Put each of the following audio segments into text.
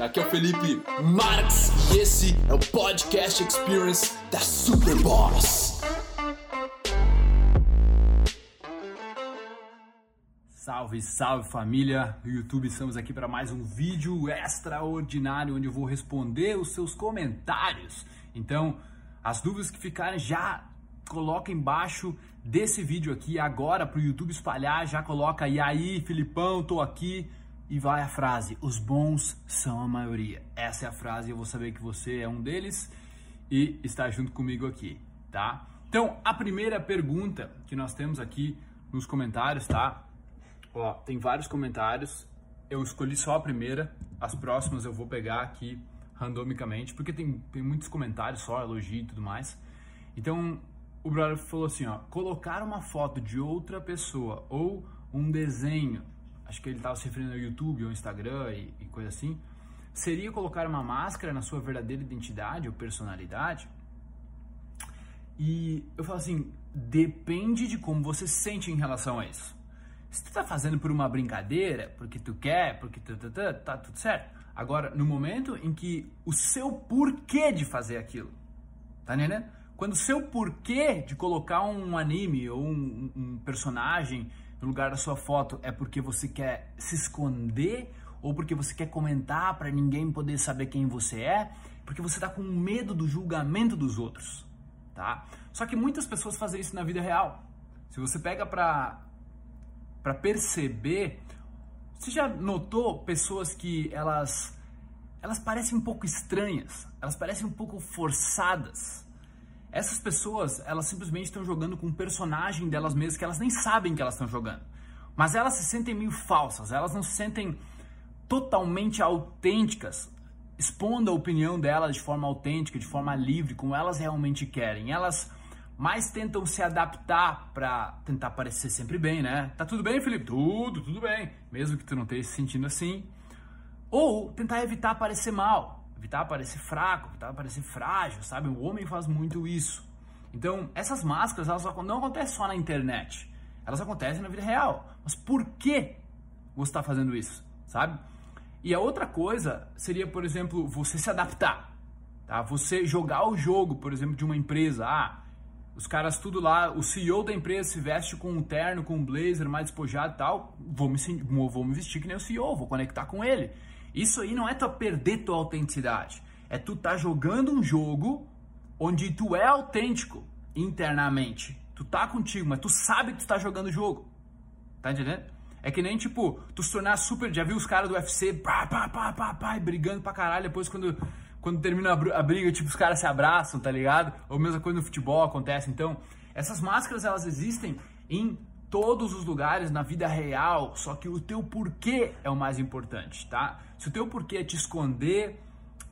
Aqui é o Felipe Marx e esse é o Podcast Experience da Superboss. Salve, salve família do YouTube, estamos aqui para mais um vídeo extraordinário onde eu vou responder os seus comentários. Então, as dúvidas que ficarem já coloca embaixo desse vídeo aqui agora para o YouTube espalhar, já coloca e aí, Filipão, tô aqui e vai a frase: os bons são a maioria. Essa é a frase, eu vou saber que você é um deles e está junto comigo aqui, tá? Então, a primeira pergunta que nós temos aqui nos comentários, tá? Ó, tem vários comentários. Eu escolhi só a primeira, as próximas eu vou pegar aqui randomicamente, porque tem, tem muitos comentários só, elogio e tudo mais. Então, o brother falou assim, ó, colocar uma foto de outra pessoa ou um desenho acho que ele estava se referindo ao YouTube ou Instagram e, e coisa assim, seria colocar uma máscara na sua verdadeira identidade ou personalidade? E eu falo assim, depende de como você se sente em relação a isso. Se tu tá fazendo por uma brincadeira, porque tu quer, porque tu, tu, tu, tá tudo certo. Agora, no momento em que o seu porquê de fazer aquilo, tá entendendo? Quando o seu porquê de colocar um anime ou um, um personagem no lugar da sua foto é porque você quer se esconder ou porque você quer comentar para ninguém poder saber quem você é, porque você está com medo do julgamento dos outros, tá? Só que muitas pessoas fazem isso na vida real. Se você pega para para perceber, você já notou pessoas que elas elas parecem um pouco estranhas, elas parecem um pouco forçadas. Essas pessoas, elas simplesmente estão jogando com um personagem delas mesmas que elas nem sabem que elas estão jogando. Mas elas se sentem meio falsas, elas não se sentem totalmente autênticas, expondo a opinião delas de forma autêntica, de forma livre, como elas realmente querem. Elas mais tentam se adaptar para tentar parecer sempre bem, né? Tá tudo bem, Felipe? Tudo, tudo bem. Mesmo que tu não esteja se sentindo assim. Ou tentar evitar parecer mal evitar parecer fraco, evitar parecer frágil, sabe? O homem faz muito isso. Então, essas máscaras, elas não acontecem só na internet. Elas acontecem na vida real. Mas por que você está fazendo isso, sabe? E a outra coisa seria, por exemplo, você se adaptar. Tá? Você jogar o jogo, por exemplo, de uma empresa. Ah, os caras tudo lá, o CEO da empresa se veste com um terno, com um blazer mais despojado e tal. Vou me, vou me vestir que nem o CEO, vou conectar com ele. Isso aí não é tu perder tua autenticidade. É tu tá jogando um jogo onde tu é autêntico internamente. Tu tá contigo, mas tu sabe que tu tá jogando o jogo. Tá entendendo? É que nem, tipo, tu se tornar super... Já viu os caras do UFC, pá, pá, pá, pá, pá, brigando pra caralho. Depois, quando, quando termina a briga, tipo, os caras se abraçam, tá ligado? Ou mesma coisa no futebol acontece. Então, essas máscaras, elas existem em todos os lugares na vida real, só que o teu porquê é o mais importante, tá? Se o teu porquê é te esconder,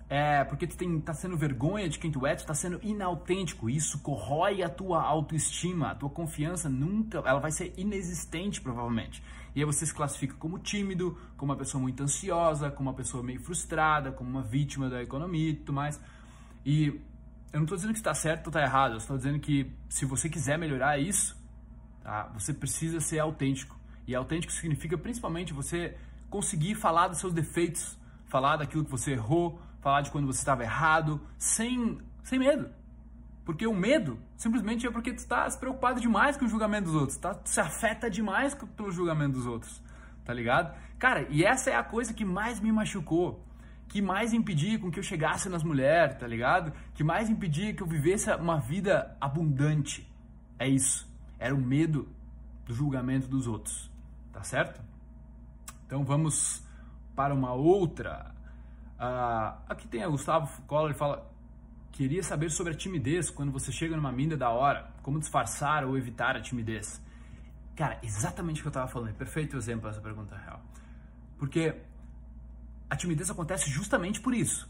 é porque tu tem, tá sendo vergonha de quem tu é, tu tá sendo inautêntico, isso corrói a tua autoestima, a tua confiança nunca, ela vai ser inexistente provavelmente. E aí você se classifica como tímido, como uma pessoa muito ansiosa, como uma pessoa meio frustrada, como uma vítima da economia e tudo mais. E eu não estou dizendo que está certo ou está errado, eu estou dizendo que se você quiser melhorar isso, Tá? Você precisa ser autêntico. E autêntico significa principalmente você conseguir falar dos seus defeitos, falar daquilo que você errou, falar de quando você estava errado, sem, sem medo. Porque o medo simplesmente é porque tu está se preocupado demais com o julgamento dos outros, tá? Se afeta demais pelo julgamento dos outros, tá ligado? Cara, e essa é a coisa que mais me machucou, que mais impedia com que eu chegasse nas mulheres, tá ligado? Que mais impedia que eu vivesse uma vida abundante. É isso. Era o medo do julgamento dos outros, tá certo? Então vamos para uma outra. Uh, aqui tem a Gustavo Collor, ele fala: queria saber sobre a timidez quando você chega numa mina da hora, como disfarçar ou evitar a timidez. Cara, exatamente o que eu estava falando, perfeito exemplo essa pergunta real. Porque a timidez acontece justamente por isso.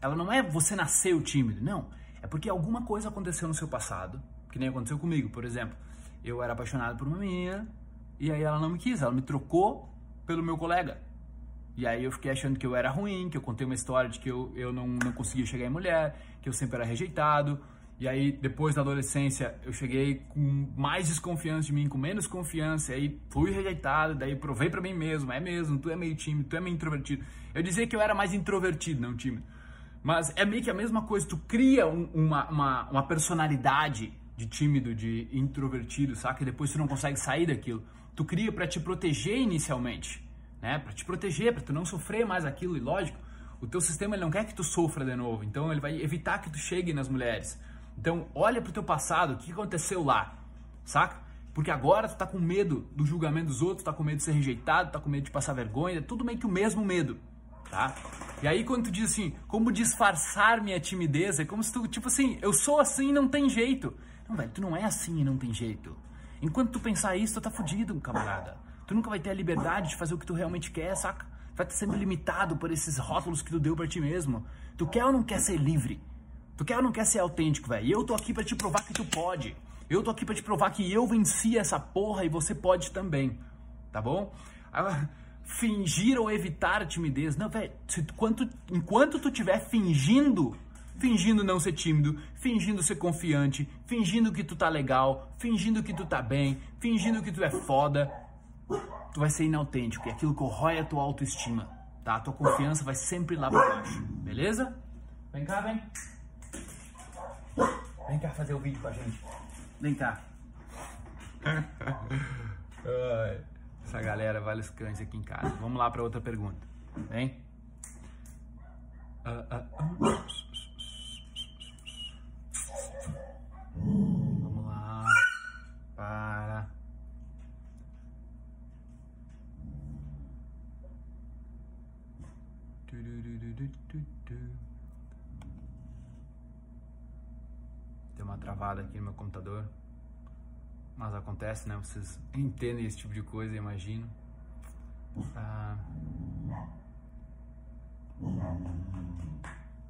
Ela não é você nasceu tímido, não. É porque alguma coisa aconteceu no seu passado, que nem aconteceu comigo, por exemplo eu era apaixonado por uma menina e aí ela não me quis, ela me trocou pelo meu colega. E aí eu fiquei achando que eu era ruim, que eu contei uma história de que eu, eu não, não conseguia chegar em mulher, que eu sempre era rejeitado. E aí, depois da adolescência, eu cheguei com mais desconfiança de mim, com menos confiança, e aí fui rejeitado, daí provei para mim mesmo, é mesmo, tu é meio tímido, tu é meio introvertido. Eu dizia que eu era mais introvertido, não tímido. Mas é meio que a mesma coisa, tu cria um, uma, uma, uma personalidade de tímido, de introvertido, saca? E depois tu não consegue sair daquilo. Tu cria para te proteger inicialmente, né? Para te proteger, para tu não sofrer mais aquilo, e lógico, o teu sistema ele não quer que tu sofra de novo, então ele vai evitar que tu chegue nas mulheres. Então, olha pro teu passado, o que aconteceu lá, saca? Porque agora tu tá com medo do julgamento dos outros, tá com medo de ser rejeitado, tá com medo de passar vergonha, é tudo meio que o mesmo medo, tá? E aí quando tu diz assim, como disfarçar minha timidez, é como se tu, tipo assim, eu sou assim não tem jeito. Não, velho, tu não é assim e não tem jeito. Enquanto tu pensar isso, tu tá fudido, camarada. Tu nunca vai ter a liberdade de fazer o que tu realmente quer, saca? Vai estar sendo limitado por esses rótulos que tu deu para ti mesmo. Tu quer ou não quer ser livre? Tu quer ou não quer ser autêntico, velho? E eu tô aqui para te provar que tu pode. Eu tô aqui para te provar que eu venci essa porra e você pode também. Tá bom? Agora, fingir ou evitar a timidez. Não, velho, enquanto, enquanto tu estiver fingindo, fingindo não ser tímido, fingindo ser confiante, fingindo que tu tá legal, fingindo que tu tá bem, fingindo que tu é foda, tu vai ser inautêntico. E aquilo corrói a tua autoestima, tá? A tua confiança vai sempre lá pra baixo, beleza? Vem cá, vem. Vem cá fazer o vídeo com a gente. Vem cá. Essa galera vale os cães aqui em casa. Vamos lá para outra pergunta. Vem. Uh, uh. Vamos lá. Para. Tem uma travada aqui no meu computador. Mas acontece, né? Vocês entendem esse tipo de coisa, imagino. Ah,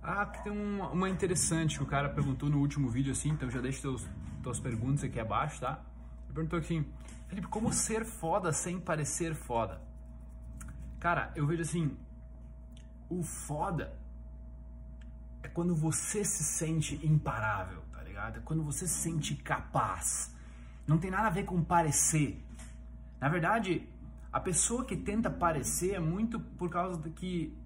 ah aqui tem uma, uma interessante que o cara perguntou no último vídeo assim, então já deixa teus, tuas perguntas aqui abaixo, tá? Ele perguntou assim, Felipe, como ser foda sem parecer foda? Cara, eu vejo assim, o foda é quando você se sente imparável, ligado? É quando você se sente capaz. Não tem nada a ver com parecer. Na verdade, a pessoa que tenta parecer é muito por causa do que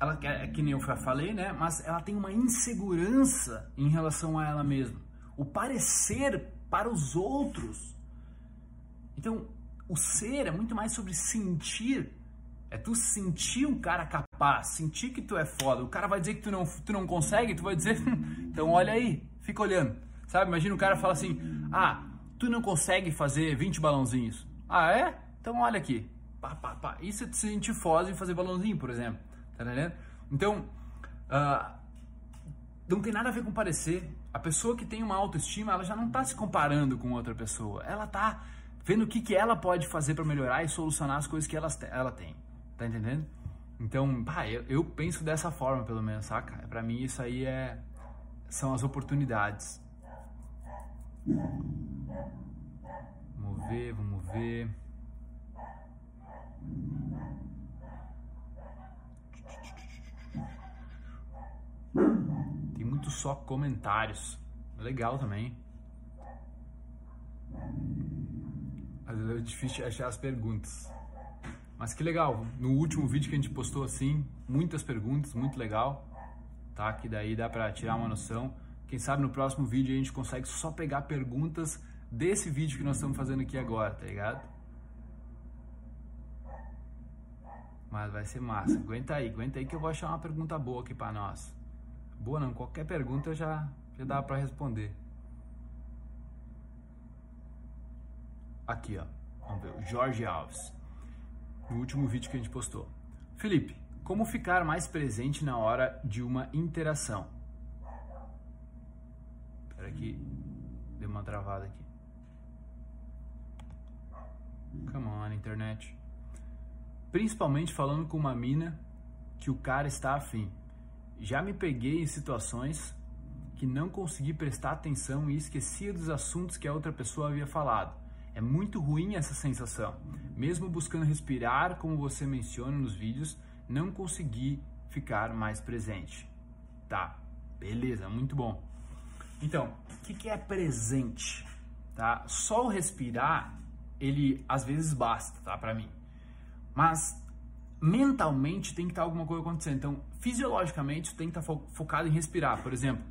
ela é que nem eu falei, né? Mas ela tem uma insegurança em relação a ela mesma. O parecer para os outros. Então, o ser é muito mais sobre sentir. É tu sentir um cara capaz, sentir que tu é foda. O cara vai dizer que tu não, tu não consegue, tu vai dizer, então olha aí, fica olhando. Sabe? Imagina o cara fala assim: Ah, tu não consegue fazer 20 balãozinhos. Ah, é? Então olha aqui. Pá, pá, pá. Isso é te sentir foda em fazer balãozinho, por exemplo. Tá entendendo? Então, uh, não tem nada a ver com parecer. A pessoa que tem uma autoestima, ela já não está se comparando com outra pessoa. Ela está vendo o que, que ela pode fazer para melhorar e solucionar as coisas que ela, ela tem. Tá entendendo? Então, pá, eu, eu penso dessa forma, pelo menos, saca? Para mim, isso aí é, são as oportunidades. Vamos ver, vamos ver. Tem muito só comentários. Legal também. Às vezes é difícil achar as perguntas. Mas que legal. No último vídeo que a gente postou assim, muitas perguntas, muito legal. Tá? Que daí dá pra tirar uma noção. Quem sabe no próximo vídeo a gente consegue só pegar perguntas desse vídeo que nós estamos fazendo aqui agora, tá ligado? Mas vai ser massa. Aguenta aí, aguenta aí que eu vou achar uma pergunta boa aqui para nós. Boa não, qualquer pergunta já, já dá para responder. Aqui, ó. Vamos ver, Jorge Alves. No último vídeo que a gente postou. Felipe, como ficar mais presente na hora de uma interação? Espera aqui. Deu uma travada aqui. Come on, internet. Principalmente falando com uma mina que o cara está afim. Já me peguei em situações que não consegui prestar atenção e esquecia dos assuntos que a outra pessoa havia falado. É muito ruim essa sensação. Mesmo buscando respirar, como você menciona nos vídeos, não consegui ficar mais presente. Tá, beleza, muito bom. Então, o que, que é presente? Tá? Só o respirar, ele às vezes basta, tá? Para mim. Mas mentalmente tem que estar alguma coisa acontecendo. Então, fisiologicamente, tem que estar focado em respirar. Por exemplo,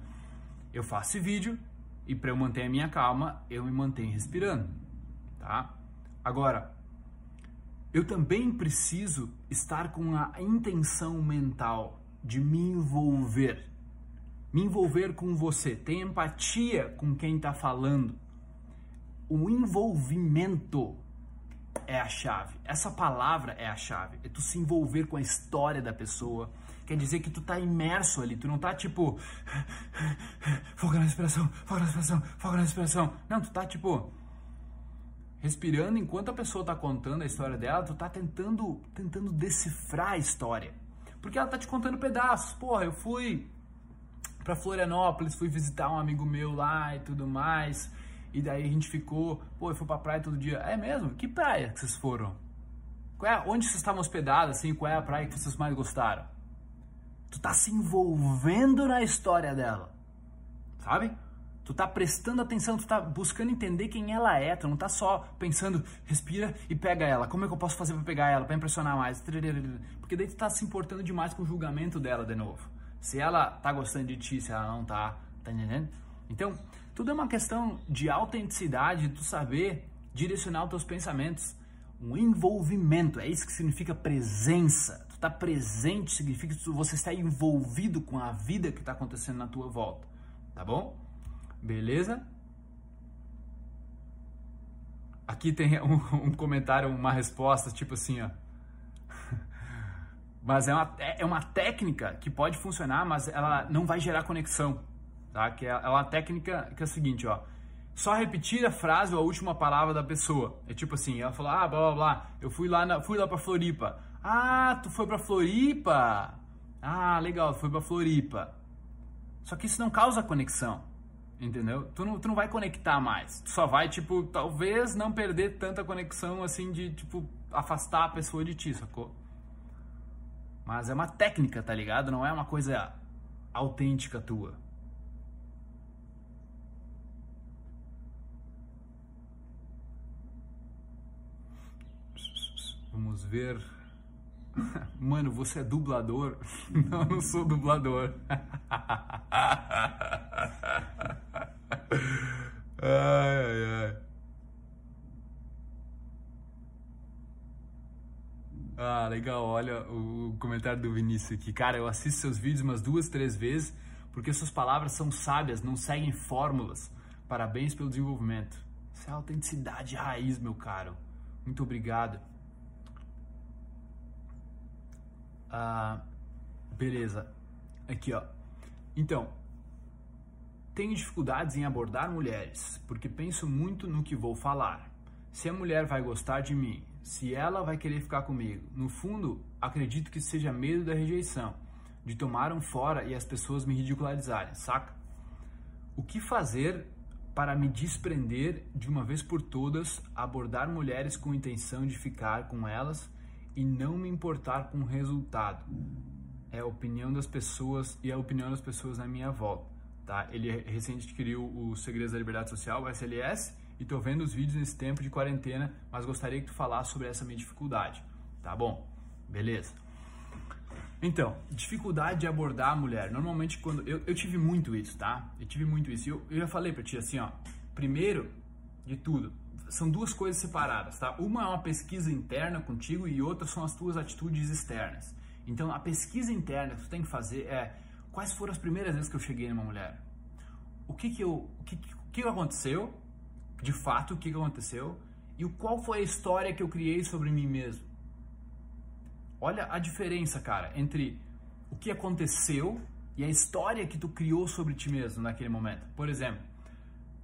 eu faço vídeo e para eu manter a minha calma, eu me mantenho respirando, tá? Agora, eu também preciso estar com a intenção mental de me envolver. Me envolver com você, ter empatia com quem está falando. O envolvimento é a chave. Essa palavra é a chave. É tu se envolver com a história da pessoa. Quer dizer que tu tá imerso ali, tu não tá tipo foca na respiração, foca na respiração, foca na respiração. Não, tu tá tipo respirando enquanto a pessoa tá contando a história dela, tu tá tentando tentando decifrar a história. Porque ela tá te contando pedaços. Porra, eu fui para Florianópolis, fui visitar um amigo meu lá e tudo mais. E daí a gente ficou, pô, eu fui pra praia todo dia. É mesmo? Que praia que vocês foram? Qual é, onde vocês estavam hospedados, assim? Qual é a praia que vocês mais gostaram? Tu tá se envolvendo na história dela, sabe? Tu tá prestando atenção, tu tá buscando entender quem ela é, tu não tá só pensando, respira e pega ela. Como é que eu posso fazer para pegar ela, para impressionar mais? Porque daí tu tá se importando demais com o julgamento dela de novo. Se ela tá gostando de ti, se ela não tá, tá entendendo? Então, tudo é uma questão de autenticidade, de tu saber direcionar os teus pensamentos. Um envolvimento, é isso que significa presença. Tu tá presente significa que você está envolvido com a vida que está acontecendo na tua volta. Tá bom? Beleza? Aqui tem um, um comentário, uma resposta, tipo assim, ó. Mas é uma, é, é uma técnica que pode funcionar, mas ela não vai gerar conexão, tá? Que é, é uma técnica que é a seguinte, ó. Só repetir a frase ou a última palavra da pessoa. É tipo assim, ela falou, ah, blá, blá, blá, eu fui lá, na, fui lá pra Floripa. Ah, tu foi pra Floripa? Ah, legal, foi pra Floripa. Só que isso não causa conexão. Entendeu? Tu não, tu não vai conectar mais. Tu só vai, tipo, talvez não perder tanta conexão assim de, tipo, afastar a pessoa de ti, sacou? Mas é uma técnica, tá ligado? Não é uma coisa autêntica tua. Vamos ver. Mano, você é dublador? Não, não sou dublador. ai, ai, ai. Ah, legal. Olha o comentário do Vinícius aqui. Cara, eu assisto seus vídeos umas duas, três vezes porque suas palavras são sábias, não seguem fórmulas. Parabéns pelo desenvolvimento. Isso é autenticidade raiz, meu caro. Muito obrigado. Ah, beleza. Aqui, ó. Então, tenho dificuldades em abordar mulheres, porque penso muito no que vou falar. Se a mulher vai gostar de mim, se ela vai querer ficar comigo. No fundo, acredito que seja medo da rejeição, de tomar um fora e as pessoas me ridicularizarem, saca? O que fazer para me desprender de uma vez por todas, abordar mulheres com intenção de ficar com elas e não me importar com o resultado? É a opinião das pessoas e a opinião das pessoas na minha volta. Tá? Ele recente adquiriu o Segredos da Liberdade Social, o SLS, e tô vendo os vídeos nesse tempo de quarentena, mas gostaria que tu falasse sobre essa minha dificuldade. Tá bom? Beleza. Então, dificuldade de abordar a mulher. Normalmente, quando. Eu, eu tive muito isso, tá? Eu tive muito isso. Eu, eu já falei pra ti assim, ó. Primeiro de tudo, são duas coisas separadas, tá? Uma é uma pesquisa interna contigo e outra são as tuas atitudes externas. Então, a pesquisa interna que tu tem que fazer é quais foram as primeiras vezes que eu cheguei numa mulher? O que que eu, o que, o que aconteceu? De fato, o que aconteceu? E qual foi a história que eu criei sobre mim mesmo? Olha a diferença, cara, entre o que aconteceu e a história que tu criou sobre ti mesmo naquele momento. Por exemplo,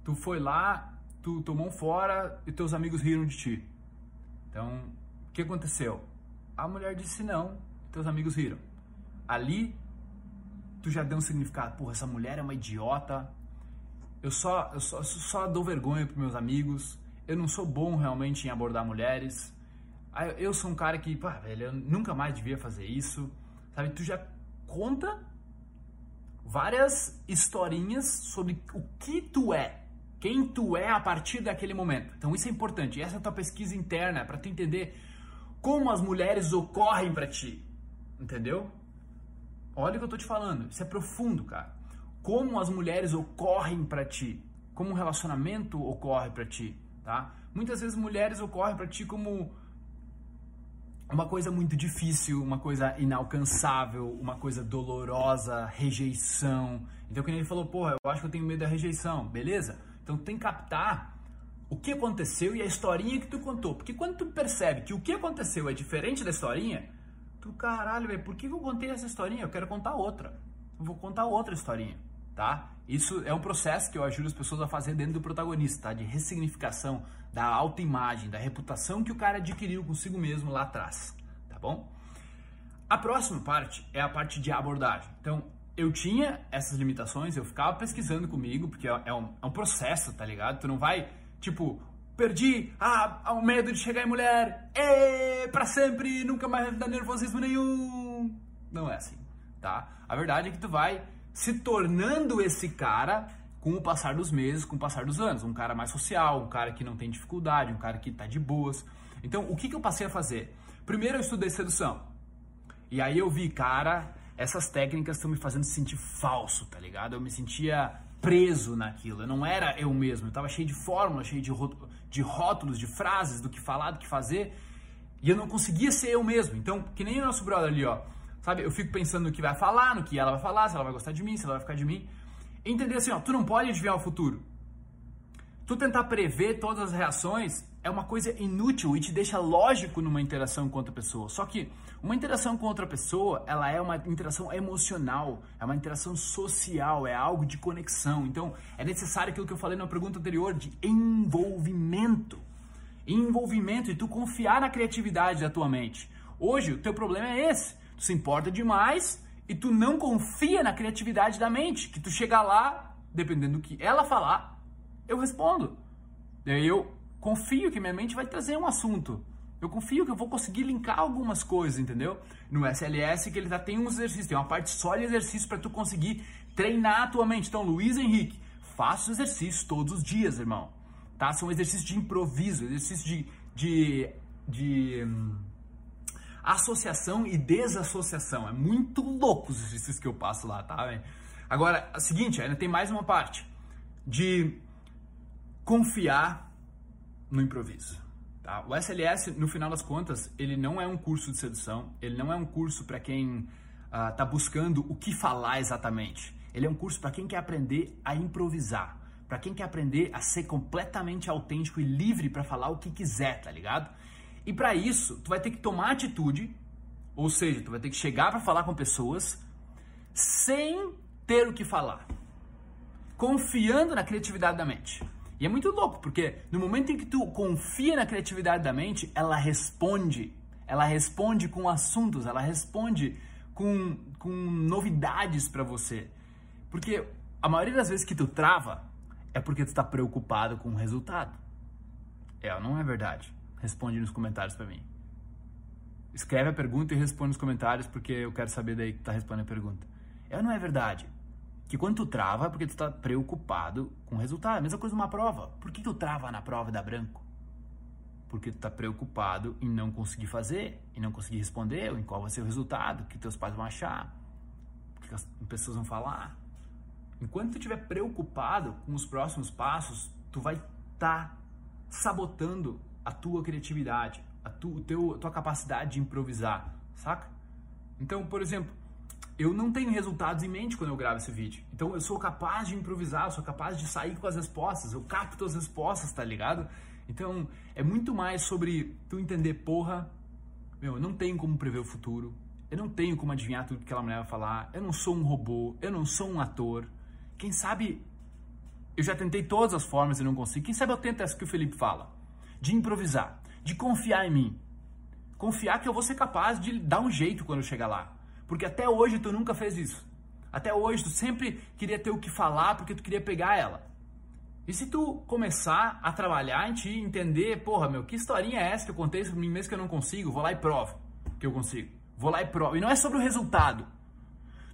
tu foi lá, tu tomou um fora e teus amigos riram de ti. Então, o que aconteceu? A mulher disse não, teus amigos riram. Ali tu já deu um significado. Porra, essa mulher é uma idiota. Eu só, eu só, só dou vergonha pros meus amigos. Eu não sou bom realmente em abordar mulheres. Eu sou um cara que, pá, velho, eu nunca mais devia fazer isso. Sabe? Tu já conta várias historinhas sobre o que tu é, quem tu é a partir daquele momento. Então isso é importante. Essa é a tua pesquisa interna para tu entender como as mulheres ocorrem para ti. Entendeu? Olha o que eu tô te falando. Isso é profundo, cara. Como as mulheres ocorrem para ti, como um relacionamento ocorre para ti, tá? Muitas vezes mulheres ocorrem para ti como uma coisa muito difícil, uma coisa inalcançável, uma coisa dolorosa, rejeição. Então, quando ele falou, porra, eu acho que eu tenho medo da rejeição, beleza? Então, tem que captar o que aconteceu e a historinha que tu contou. Porque quando tu percebe que o que aconteceu é diferente da historinha, caralho, velho, por que eu contei essa historinha? Eu quero contar outra. Eu vou contar outra historinha, tá? Isso é um processo que eu ajudo as pessoas a fazer dentro do protagonista, tá? De ressignificação da autoimagem, da reputação que o cara adquiriu consigo mesmo lá atrás, tá bom? A próxima parte é a parte de abordagem. Então, eu tinha essas limitações, eu ficava pesquisando comigo, porque é um, é um processo, tá ligado? Tu não vai, tipo, perdi ah, o medo de chegar em mulher, e para sempre, nunca mais vai dar nervosismo nenhum. Não é assim, tá? A verdade é que tu vai se tornando esse cara com o passar dos meses, com o passar dos anos. Um cara mais social, um cara que não tem dificuldade, um cara que tá de boas. Então, o que, que eu passei a fazer? Primeiro, eu estudei sedução. E aí eu vi, cara, essas técnicas estão me fazendo sentir falso, tá ligado? Eu me sentia preso naquilo. Eu não era eu mesmo. Eu tava cheio de fórmulas, cheio de, de rótulos, de frases, do que falar, do que fazer. E eu não conseguia ser eu mesmo. Então, que nem o nosso brother ali, ó. Sabe? Eu fico pensando no que vai falar, no que ela vai falar, se ela vai gostar de mim, se ela vai ficar de mim entender assim, ó, tu não pode adivinhar o futuro. Tu tentar prever todas as reações é uma coisa inútil e te deixa lógico numa interação com outra pessoa. Só que uma interação com outra pessoa, ela é uma interação emocional, é uma interação social, é algo de conexão. Então, é necessário aquilo que eu falei na pergunta anterior de envolvimento. Envolvimento e tu confiar na criatividade da tua mente. Hoje, o teu problema é esse. Tu se importa demais e tu não confia na criatividade da mente, que tu chega lá, dependendo do que ela falar, eu respondo. E aí eu confio que minha mente vai trazer um assunto. Eu confio que eu vou conseguir linkar algumas coisas, entendeu? No SLS que ele já tem um exercício, tem uma parte só de exercício para tu conseguir treinar a tua mente. Então, Luiz Henrique, faça os exercícios todos os dias, irmão. Tá? São exercícios de improviso, exercícios de, de, de hum, associação e desassociação. É muito louco os exercícios que eu passo lá, tá? Véio? Agora, é o seguinte, ainda tem mais uma parte de confiar no improviso. Tá? O SLS, no final das contas, ele não é um curso de sedução, ele não é um curso para quem está uh, buscando o que falar exatamente. Ele é um curso para quem quer aprender a improvisar, para quem quer aprender a ser completamente autêntico e livre para falar o que quiser, tá ligado? E para isso, tu vai ter que tomar atitude, ou seja, tu vai ter que chegar para falar com pessoas sem ter o que falar, confiando na criatividade da mente. E é muito louco, porque no momento em que tu confia na criatividade da mente, ela responde. Ela responde com assuntos, ela responde com, com novidades para você. Porque a maioria das vezes que tu trava é porque tu está preocupado com o resultado. É, não é verdade? responde nos comentários para mim. Escreve a pergunta e responde nos comentários, porque eu quero saber daí que tá respondendo a pergunta. É não é verdade? Que quando tu trava é porque tu tá preocupado com o resultado. A mesma coisa numa prova. Por que tu trava na prova da branco? Porque tu tá preocupado em não conseguir fazer, em não conseguir responder, ou em qual vai ser o resultado, que teus pais vão achar, o que as pessoas vão falar. Enquanto tu estiver preocupado com os próximos passos, tu vai estar tá sabotando a tua criatividade, a, tu, o teu, a tua capacidade de improvisar, saca? Então, por exemplo, eu não tenho resultados em mente quando eu gravo esse vídeo. Então eu sou capaz de improvisar, sou capaz de sair com as respostas, eu capto as respostas, tá ligado? Então é muito mais sobre tu entender, porra, meu, eu não tenho como prever o futuro, eu não tenho como adivinhar tudo que aquela mulher vai falar, eu não sou um robô, eu não sou um ator. Quem sabe eu já tentei todas as formas e não consigo. Quem sabe eu tento essa que o Felipe fala de improvisar, de confiar em mim. Confiar que eu vou ser capaz de dar um jeito quando eu chegar lá. Porque até hoje tu nunca fez isso. Até hoje tu sempre queria ter o que falar porque tu queria pegar ela. E se tu começar a trabalhar em ti, entender, porra, meu, que historinha é essa que eu contei sobre mim mesmo que eu não consigo? Vou lá e provo que eu consigo. Vou lá e provo. E não é sobre o resultado.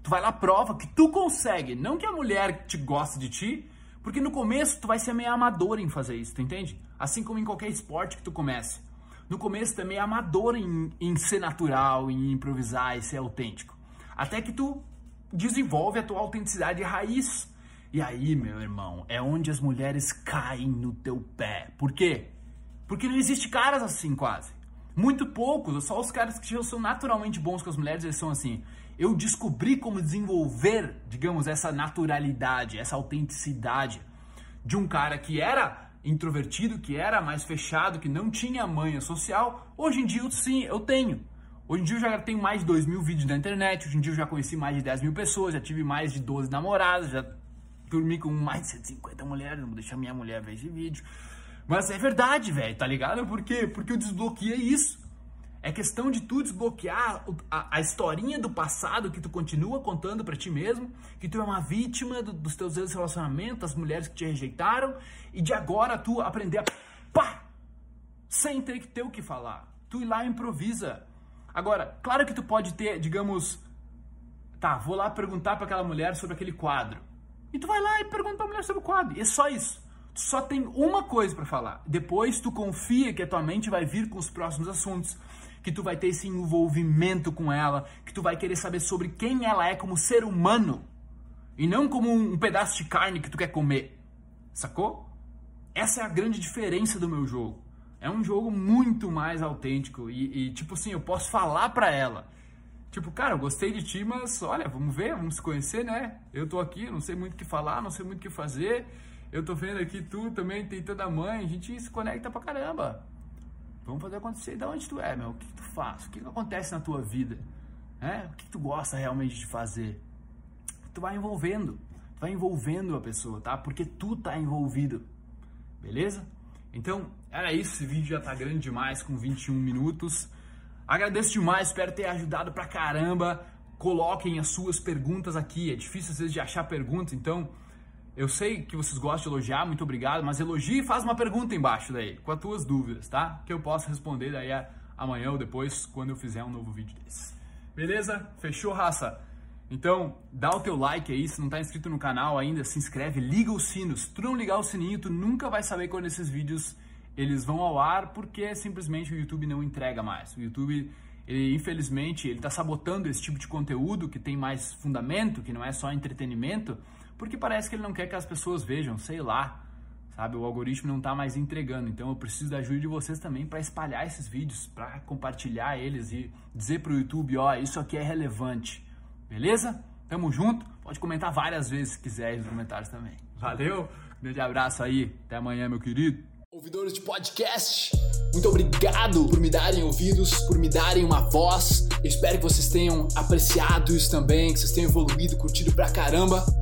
Tu vai lá, prova que tu consegue, não que a mulher te goste de ti, porque no começo tu vai ser meio amador em fazer isso, tu entende? Assim como em qualquer esporte que tu comece. No começo tu é amador em, em ser natural, em improvisar e ser autêntico. Até que tu desenvolve a tua autenticidade raiz. E aí, meu irmão, é onde as mulheres caem no teu pé. Por quê? Porque não existe caras assim quase. Muito poucos, só os caras que já são naturalmente bons com as mulheres, eles são assim. Eu descobri como desenvolver, digamos, essa naturalidade, essa autenticidade de um cara que era introvertido, que era mais fechado, que não tinha manha social. Hoje em dia, sim, eu tenho. Hoje em dia eu já tenho mais de 2 mil vídeos na internet, hoje em dia eu já conheci mais de 10 mil pessoas, já tive mais de 12 namoradas, já dormi com mais de 150 mulheres, não vou deixar minha mulher ver esse vídeo. Mas é verdade, velho, tá ligado? Por quê? Porque eu desbloqueei isso. É questão de tu desbloquear a, a historinha do passado que tu continua contando para ti mesmo, que tu é uma vítima do, dos teus erros de relacionamento, das mulheres que te rejeitaram, e de agora tu aprender a pá, sem ter que ter o que falar. Tu ir lá e improvisa. Agora, claro que tu pode ter, digamos, tá, vou lá perguntar para aquela mulher sobre aquele quadro. E tu vai lá e pergunta pra mulher sobre o quadro. E é só isso. Tu só tem uma coisa para falar. Depois tu confia que a tua mente vai vir com os próximos assuntos, que tu vai ter esse envolvimento com ela, que tu vai querer saber sobre quem ela é como ser humano e não como um pedaço de carne que tu quer comer. Sacou? Essa é a grande diferença do meu jogo. É um jogo muito mais autêntico e, e tipo assim, eu posso falar pra ela. Tipo, cara, eu gostei de ti, mas olha, vamos ver, vamos se conhecer, né? Eu tô aqui, não sei muito o que falar, não sei muito o que fazer. Eu tô vendo aqui tu também tem toda a mãe, a gente se conecta pra caramba. Vamos fazer acontecer. Da onde tu é, meu? O que, que tu faz? O que, que acontece na tua vida? É? O que, que tu gosta realmente de fazer? Tu vai envolvendo. Tu vai envolvendo a pessoa, tá? Porque tu tá envolvido. Beleza? Então, era isso. Esse vídeo já tá grande demais, com 21 minutos. Agradeço demais, espero ter ajudado pra caramba. Coloquem as suas perguntas aqui. É difícil às vezes de achar perguntas, então eu sei que vocês gostam de elogiar, muito obrigado, mas elogie e faz uma pergunta embaixo daí, com as tuas dúvidas, tá? Que eu posso responder daí amanhã ou depois, quando eu fizer um novo vídeo desse. Beleza? Fechou, raça? Então, dá o teu like aí, se não tá inscrito no canal ainda, se inscreve, liga os sinos. Se tu não ligar o sininho, tu nunca vai saber quando esses vídeos eles vão ao ar, porque simplesmente o YouTube não entrega mais. O YouTube, ele, infelizmente, ele tá sabotando esse tipo de conteúdo que tem mais fundamento, que não é só entretenimento, porque parece que ele não quer que as pessoas vejam, sei lá, sabe? O algoritmo não está mais entregando. Então eu preciso da ajuda de vocês também para espalhar esses vídeos, para compartilhar eles e dizer para o YouTube, ó, isso aqui é relevante. Beleza? Tamo junto. Pode comentar várias vezes se quiser nos comentários também. Valeu? Grande abraço aí. Até amanhã, meu querido. Ouvidores de podcast, muito obrigado por me darem ouvidos, por me darem uma voz. Eu espero que vocês tenham apreciado isso também, que vocês tenham evoluído, curtido pra caramba.